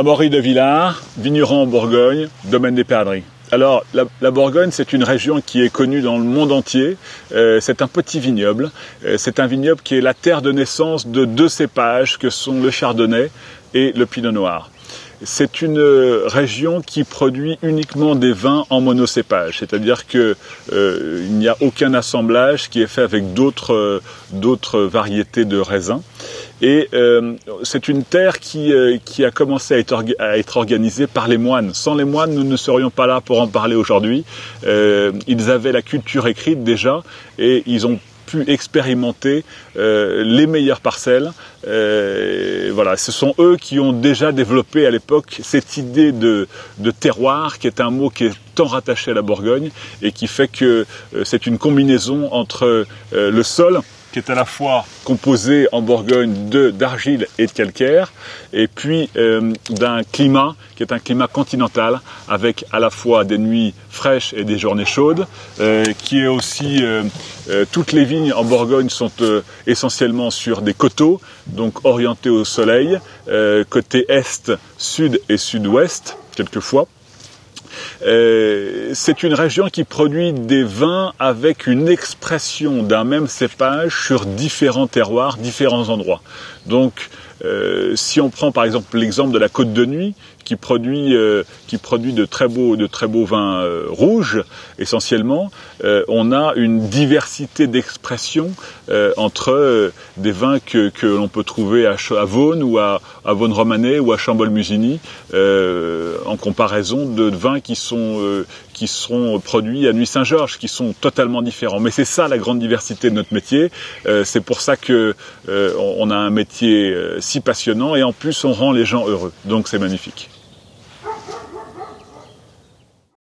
Amaury de Villars, vigneron en Bourgogne, domaine des Perdrix. Alors, la, Bourgogne, c'est une région qui est connue dans le monde entier. Euh, c'est un petit vignoble. Euh, c'est un vignoble qui est la terre de naissance de deux cépages que sont le chardonnay et le pinot noir. C'est une région qui produit uniquement des vins en monocépage, c'est-à-dire qu'il euh, n'y a aucun assemblage qui est fait avec d'autres variétés de raisins. Et euh, c'est une terre qui, euh, qui a commencé à être, à être, organisée par les moines. Sans les moines, nous ne serions pas là pour en parler aujourd'hui. Euh, ils avaient la culture écrite déjà et ils ont pu expérimenter euh, les meilleures parcelles. Euh, voilà, ce sont eux qui ont déjà développé à l'époque cette idée de, de, terroir, qui est un mot qui est tant rattaché à la Bourgogne et qui fait que euh, c'est une combinaison entre le sol, qui est à la fois composé en Bourgogne de d'argile et de calcaire, et puis euh, d'un climat qui est un climat continental avec à la fois des nuits fraîches et des journées chaudes, euh, qui est aussi euh, toutes les vignes en Bourgogne sont essentiellement sur des coteaux, donc orientés au soleil, côté est, sud et sud-ouest quelquefois. Euh, c'est une région qui produit des vins avec une expression d'un même cépage sur différents terroirs, différents endroits. Donc, euh, si on prend par exemple l'exemple de la Côte de Nuit, qui produit, euh, de très beaux, vins rouges essentiellement, on a une diversité d'expressions entre des vins que, l'on peut trouver à, à ou à, à Vaune Romanée ou à Chambol-Musigny, en comparaison de vins qui sont qui seront produits à Nuit Saint-Georges, qui sont totalement différents. Mais c'est ça la grande diversité de notre métier. c'est pour ça que on a un métier si passionnant et en plus on rend les gens heureux. Donc c'est magnifique.